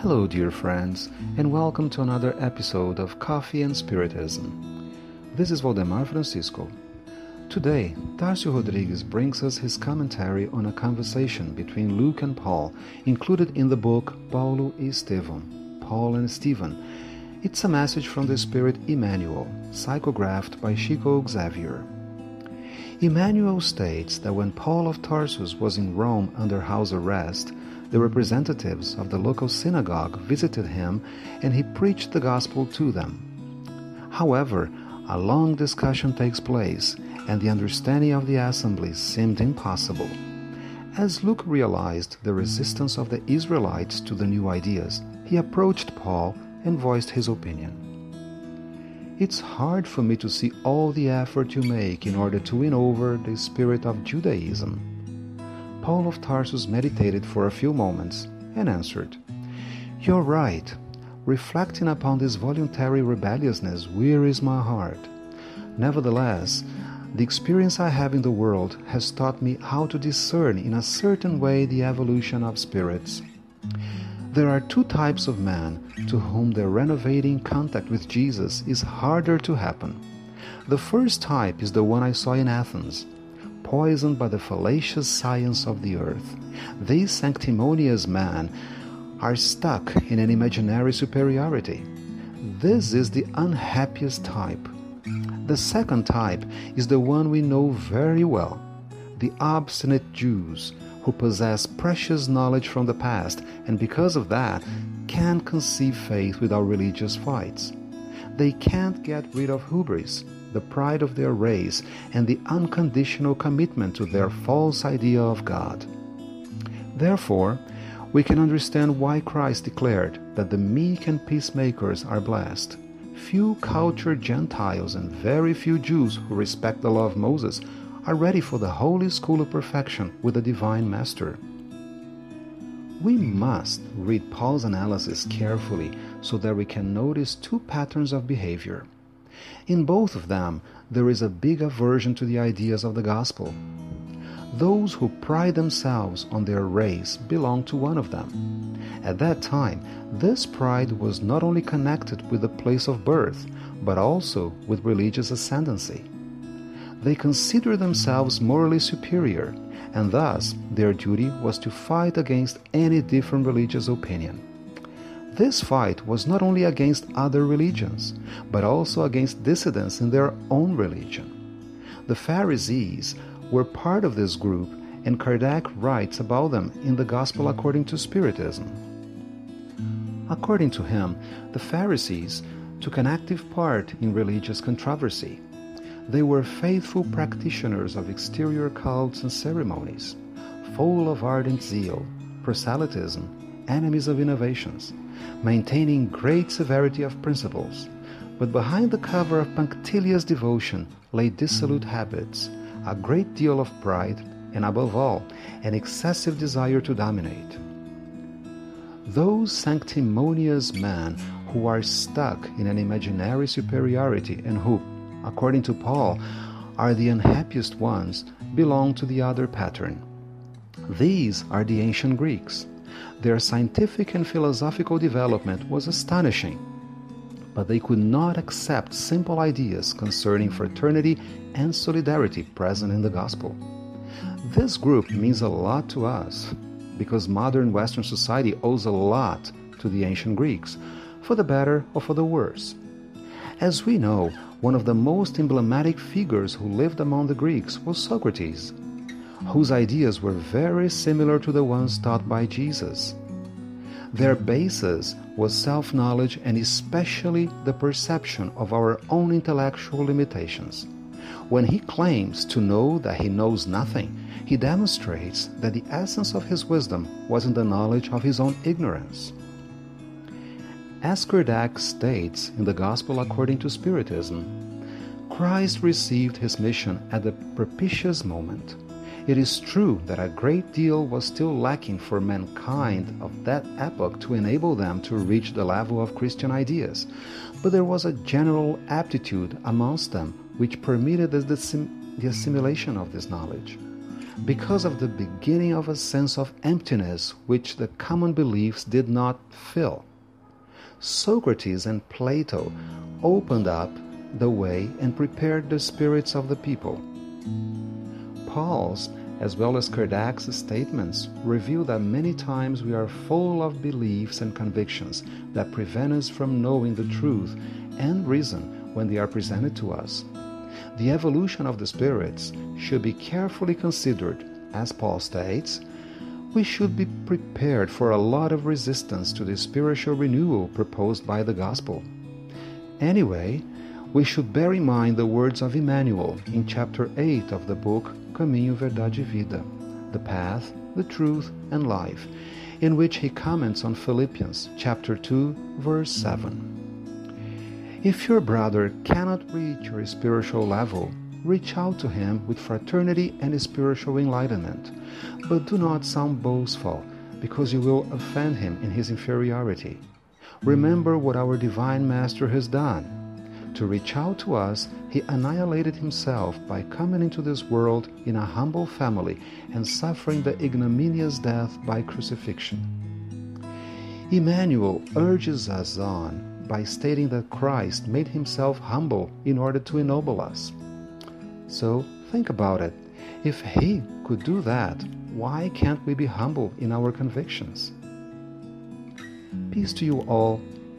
Hello, dear friends, and welcome to another episode of Coffee and Spiritism. This is Valdemar Francisco. Today, Tarcio Rodriguez brings us his commentary on a conversation between Luke and Paul, included in the book Paulo e Estevão, Paul and Stephen. It's a message from the Spirit Emmanuel, psychographed by Chico Xavier. Emmanuel states that when Paul of Tarsus was in Rome under house arrest, the representatives of the local synagogue visited him and he preached the gospel to them. However, a long discussion takes place and the understanding of the assembly seemed impossible. As Luke realized the resistance of the Israelites to the new ideas, he approached Paul and voiced his opinion. It's hard for me to see all the effort you make in order to win over the spirit of Judaism Paul of Tarsus meditated for a few moments and answered, You're right. Reflecting upon this voluntary rebelliousness wearies my heart. Nevertheless, the experience I have in the world has taught me how to discern in a certain way the evolution of spirits. There are two types of men to whom the renovating contact with Jesus is harder to happen. The first type is the one I saw in Athens poisoned by the fallacious science of the earth. These sanctimonious men are stuck in an imaginary superiority. This is the unhappiest type. The second type is the one we know very well the obstinate Jews who possess precious knowledge from the past and because of that can't conceive faith without religious fights. They can't get rid of hubris, the pride of their race, and the unconditional commitment to their false idea of God. Therefore, we can understand why Christ declared that the meek and peacemakers are blessed. Few cultured Gentiles and very few Jews who respect the law of Moses are ready for the holy school of perfection with the divine master. We must read Paul's analysis carefully so that we can notice two patterns of behavior. In both of them, there is a big aversion to the ideas of the gospel. Those who pride themselves on their race belong to one of them. At that time, this pride was not only connected with the place of birth, but also with religious ascendancy. They consider themselves morally superior, and thus their duty was to fight against any different religious opinion. This fight was not only against other religions, but also against dissidents in their own religion. The Pharisees were part of this group, and Kardec writes about them in the Gospel according to Spiritism. According to him, the Pharisees took an active part in religious controversy. They were faithful practitioners of exterior cults and ceremonies, full of ardent zeal, proselytism, enemies of innovations, maintaining great severity of principles, but behind the cover of punctilious devotion lay dissolute habits, a great deal of pride, and above all, an excessive desire to dominate. Those sanctimonious men who are stuck in an imaginary superiority and who, according to Paul, are the unhappiest ones belong to the other pattern. These are the ancient Greeks. Their scientific and philosophical development was astonishing, but they could not accept simple ideas concerning fraternity and solidarity present in the gospel. This group means a lot to us because modern Western society owes a lot to the ancient Greeks, for the better or for the worse. As we know, one of the most emblematic figures who lived among the Greeks was Socrates, whose ideas were very similar to the ones taught by Jesus. Their basis was self knowledge and especially the perception of our own intellectual limitations. When he claims to know that he knows nothing, he demonstrates that the essence of his wisdom was in the knowledge of his own ignorance. As Kardec states in the Gospel according to Spiritism, Christ received his mission at the propitious moment. It is true that a great deal was still lacking for mankind of that epoch to enable them to reach the level of Christian ideas, but there was a general aptitude amongst them which permitted the, the assimilation of this knowledge. because of the beginning of a sense of emptiness which the common beliefs did not fill. Socrates and Plato opened up the way and prepared the spirits of the people. Paul's as well as Kardec's statements reveal that many times we are full of beliefs and convictions that prevent us from knowing the truth and reason when they are presented to us. The evolution of the spirits should be carefully considered, as Paul states. We should be prepared for a lot of resistance to the spiritual renewal proposed by the gospel. Anyway, we should bear in mind the words of Emmanuel in chapter 8 of the book Caminho, Verdade e Vida, the path, the truth, and life, in which he comments on Philippians chapter 2, verse 7. If your brother cannot reach your spiritual level, reach out to him with fraternity and spiritual enlightenment, but do not sound boastful, because you will offend him in his inferiority. Remember what our Divine Master has done to reach out to us, he annihilated himself by coming into this world in a humble family and suffering the ignominious death by crucifixion. Emmanuel urges us on by stating that Christ made himself humble in order to ennoble us. So think about it. If he could do that, why can't we be humble in our convictions? Peace to you all